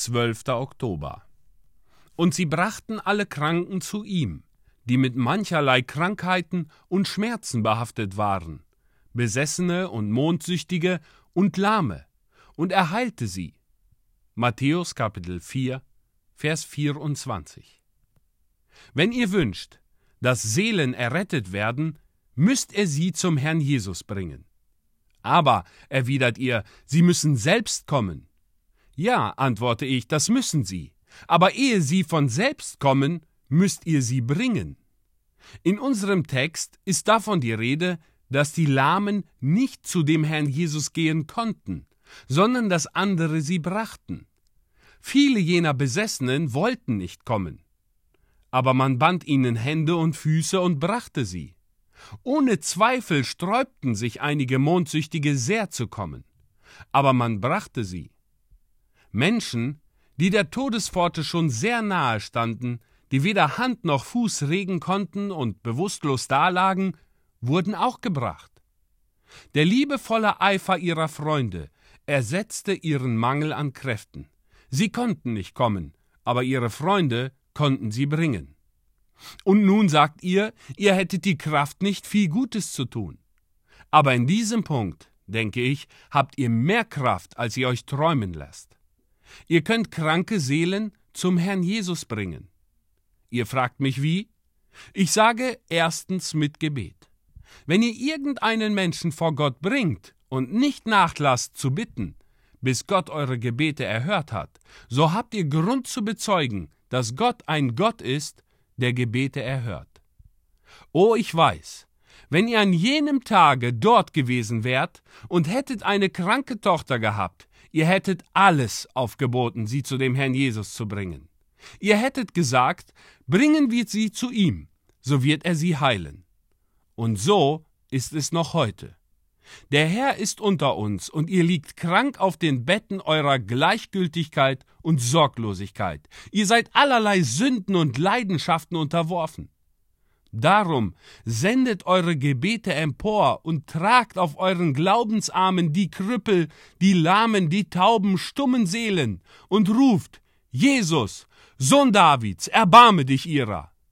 12. Oktober. Und sie brachten alle Kranken zu ihm, die mit mancherlei Krankheiten und Schmerzen behaftet waren, Besessene und Mondsüchtige und Lahme, und er heilte sie. Matthäus Kapitel 4, Vers 24. Wenn ihr wünscht, dass Seelen errettet werden, müsst ihr sie zum Herrn Jesus bringen. Aber, erwidert ihr, sie müssen selbst kommen. Ja, antworte ich, das müssen sie. Aber ehe sie von selbst kommen, müsst ihr sie bringen. In unserem Text ist davon die Rede, dass die Lahmen nicht zu dem Herrn Jesus gehen konnten, sondern dass andere sie brachten. Viele jener Besessenen wollten nicht kommen. Aber man band ihnen Hände und Füße und brachte sie. Ohne Zweifel sträubten sich einige Mondsüchtige sehr zu kommen. Aber man brachte sie. Menschen, die der Todespforte schon sehr nahe standen, die weder Hand noch Fuß regen konnten und bewusstlos dalagen, wurden auch gebracht. Der liebevolle Eifer ihrer Freunde ersetzte ihren Mangel an Kräften. Sie konnten nicht kommen, aber ihre Freunde konnten sie bringen. Und nun sagt ihr, ihr hättet die Kraft nicht, viel Gutes zu tun. Aber in diesem Punkt, denke ich, habt ihr mehr Kraft, als ihr euch träumen lasst. Ihr könnt kranke Seelen zum Herrn Jesus bringen. Ihr fragt mich wie? Ich sage erstens mit Gebet. Wenn ihr irgendeinen Menschen vor Gott bringt und nicht nachlasst zu bitten, bis Gott eure Gebete erhört hat, so habt ihr Grund zu bezeugen, dass Gott ein Gott ist, der Gebete erhört. Oh, ich weiß, wenn ihr an jenem Tage dort gewesen wärt und hättet eine kranke Tochter gehabt, ihr hättet alles aufgeboten, sie zu dem Herrn Jesus zu bringen. Ihr hättet gesagt, bringen wir sie zu ihm, so wird er sie heilen. Und so ist es noch heute. Der Herr ist unter uns, und ihr liegt krank auf den Betten eurer Gleichgültigkeit und Sorglosigkeit. Ihr seid allerlei Sünden und Leidenschaften unterworfen. Darum sendet eure Gebete empor und tragt auf euren Glaubensarmen die Krüppel, die Lahmen, die tauben, stummen Seelen und ruft, Jesus, Sohn Davids, erbarme dich ihrer.